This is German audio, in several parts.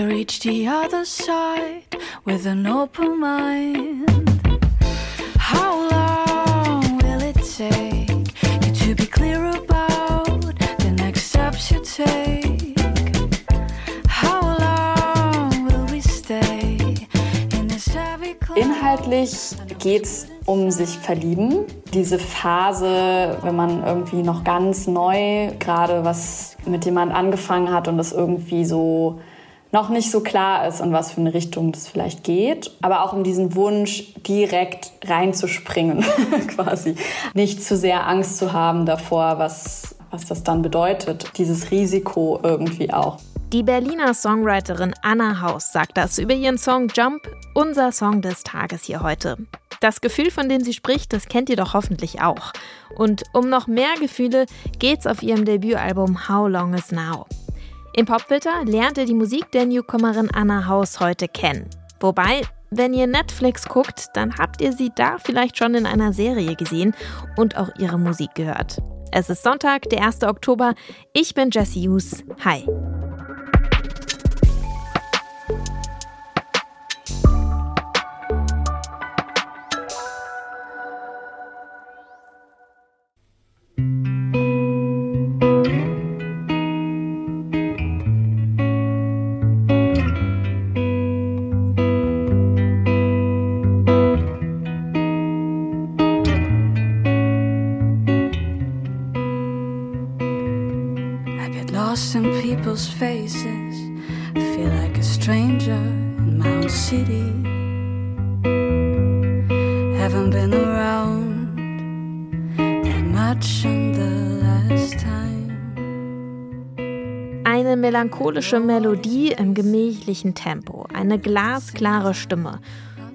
to reach the other side with an open mind. How long will it take you to be clear about the next steps you take? How long will we stay in this heavy? Inhaltlich geht's um sich verlieben. Diese Phase, wenn man irgendwie noch ganz neu gerade was mit jemand angefangen hat und das irgendwie so noch nicht so klar ist, in was für eine Richtung das vielleicht geht. Aber auch um diesen Wunsch, direkt reinzuspringen, quasi. Nicht zu sehr Angst zu haben davor, was, was das dann bedeutet. Dieses Risiko irgendwie auch. Die Berliner Songwriterin Anna Haus sagt das über ihren Song Jump, unser Song des Tages hier heute. Das Gefühl, von dem sie spricht, das kennt ihr doch hoffentlich auch. Und um noch mehr Gefühle geht's auf ihrem Debütalbum How Long Is Now. Im Popfilter lernt ihr die Musik der Newcomerin Anna Haus heute kennen. Wobei, wenn ihr Netflix guckt, dann habt ihr sie da vielleicht schon in einer Serie gesehen und auch ihre Musik gehört. Es ist Sonntag, der 1. Oktober. Ich bin Jessie Hughes. Hi. People's faces. I feel like a stranger in my own city. Haven't been around that much in the last time. Eine melancholische Melodie im gemächlichen Tempo, eine glasklare Stimme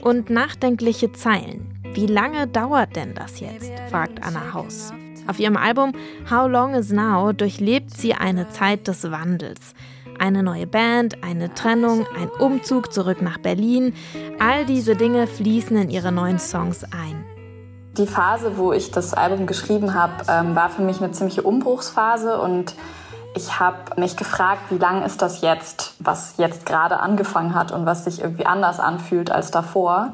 und nachdenkliche Zeilen. Wie lange dauert denn das jetzt? fragt Anna Haus. Auf ihrem Album How Long Is Now durchlebt sie eine Zeit des Wandels. Eine neue Band, eine Trennung, ein Umzug zurück nach Berlin. All diese Dinge fließen in ihre neuen Songs ein. Die Phase, wo ich das Album geschrieben habe, ähm, war für mich eine ziemliche Umbruchsphase und ich habe mich gefragt, wie lang ist das jetzt, was jetzt gerade angefangen hat und was sich irgendwie anders anfühlt als davor.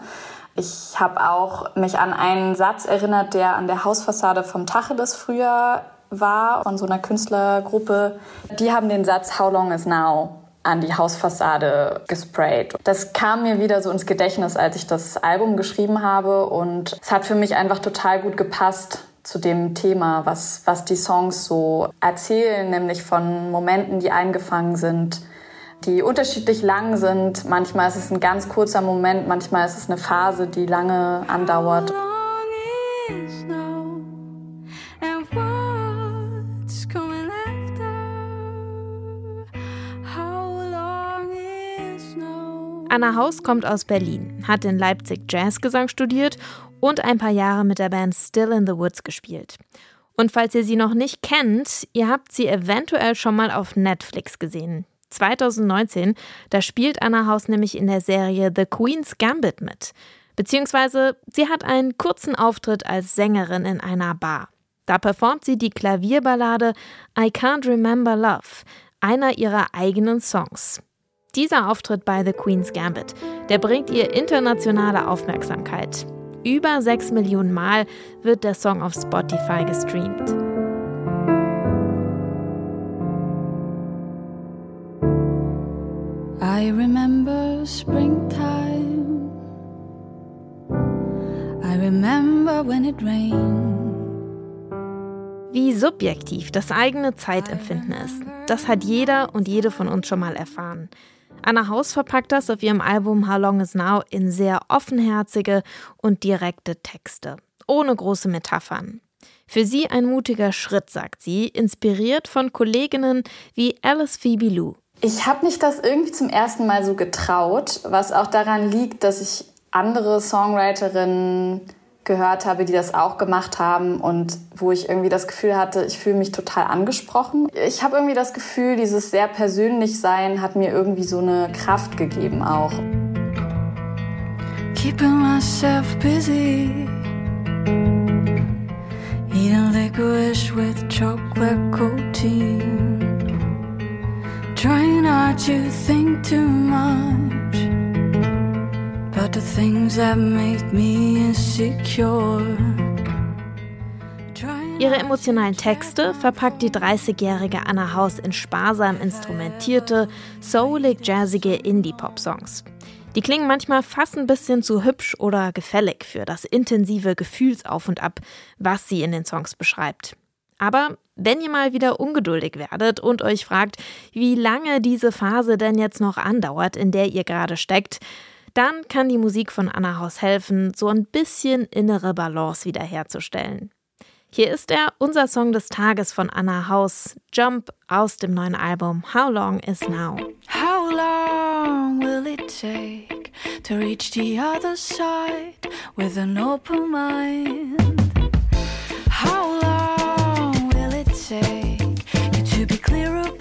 Ich habe auch mich an einen Satz erinnert, der an der Hausfassade vom Tacheles früher war, von so einer Künstlergruppe. Die haben den Satz How long is now an die Hausfassade gesprayt. Das kam mir wieder so ins Gedächtnis, als ich das Album geschrieben habe und es hat für mich einfach total gut gepasst zu dem Thema, was, was die Songs so erzählen, nämlich von Momenten, die eingefangen sind, die unterschiedlich lang sind. Manchmal ist es ein ganz kurzer Moment, manchmal ist es eine Phase, die lange andauert. Anna Haus kommt aus Berlin, hat in Leipzig Jazzgesang studiert und ein paar Jahre mit der Band Still in the Woods gespielt. Und falls ihr sie noch nicht kennt, ihr habt sie eventuell schon mal auf Netflix gesehen. 2019, da spielt Anna Haus nämlich in der Serie The Queen's Gambit mit. Beziehungsweise sie hat einen kurzen Auftritt als Sängerin in einer Bar. Da performt sie die Klavierballade I Can't Remember Love, einer ihrer eigenen Songs. Dieser Auftritt bei The Queen's Gambit, der bringt ihr internationale Aufmerksamkeit. Über 6 Millionen Mal wird der Song auf Spotify gestreamt. I remember springtime. I remember when it rained. Wie subjektiv das eigene Zeitempfinden ist, das hat jeder und jede von uns schon mal erfahren. Anna Haus verpackt das auf ihrem Album How Long Is Now in sehr offenherzige und direkte Texte, ohne große Metaphern. Für sie ein mutiger Schritt, sagt sie, inspiriert von Kolleginnen wie Alice Phoebe Lou. Ich habe mich das irgendwie zum ersten Mal so getraut, was auch daran liegt, dass ich andere Songwriterinnen gehört habe, die das auch gemacht haben und wo ich irgendwie das Gefühl hatte, ich fühle mich total angesprochen. Ich habe irgendwie das Gefühl, dieses sehr persönlich sein hat mir irgendwie so eine Kraft gegeben auch. Keeping myself busy. Eating licorice with chocolate coating. Trying not you think too much about the things that make me insecure. Ihre emotionalen Texte verpackt die 30-jährige Anna Haus in sparsam instrumentierte, soulig jazzige Indie-Pop-Songs. Die klingen manchmal fast ein bisschen zu hübsch oder gefällig für das intensive Gefühlsauf und Ab, was sie in den Songs beschreibt. Aber wenn ihr mal wieder ungeduldig werdet und euch fragt, wie lange diese Phase denn jetzt noch andauert, in der ihr gerade steckt, dann kann die Musik von Anna Haus helfen, so ein bisschen innere Balance wiederherzustellen. Hier ist er, unser Song des Tages von Anna Haus, Jump aus dem neuen Album How Long Is Now. How long will it take to reach the other side with an open mind? Will it take. You to be clear about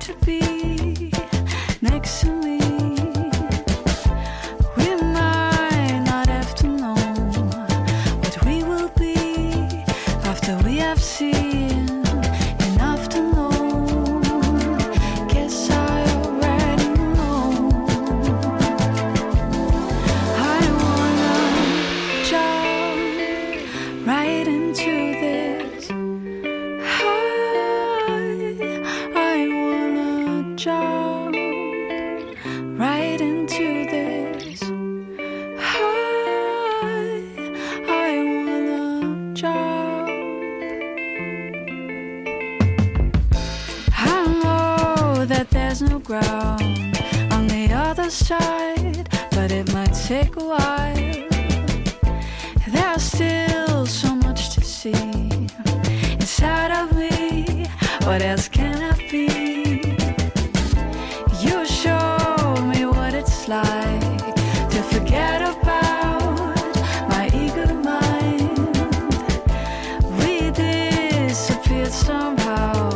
to be ground on the other side, but it might take a while. There's still so much to see inside of me. What else can I be? You show me what it's like to forget about my eager mind. We disappeared somehow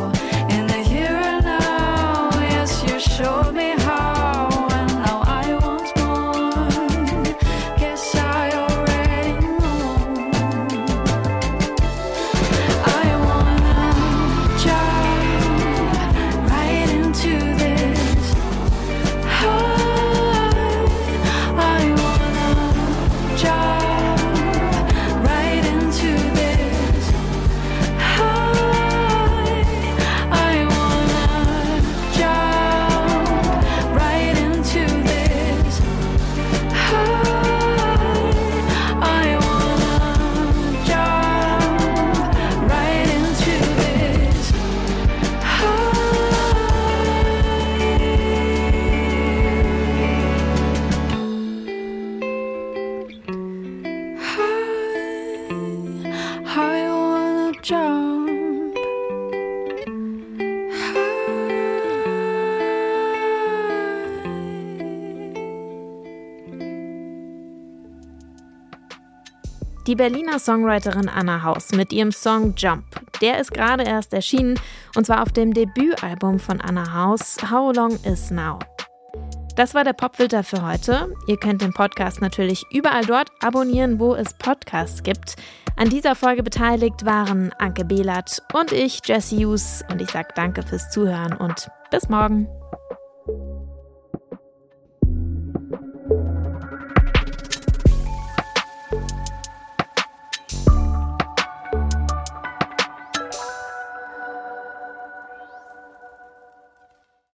Die Berliner Songwriterin Anna Haus mit ihrem Song Jump. Der ist gerade erst erschienen und zwar auf dem Debütalbum von Anna Haus, How Long Is Now. Das war der Popfilter für heute. Ihr könnt den Podcast natürlich überall dort abonnieren, wo es Podcasts gibt. An dieser Folge beteiligt waren Anke Behlert und ich, Jesse Hughes. Und ich sage danke fürs Zuhören und bis morgen.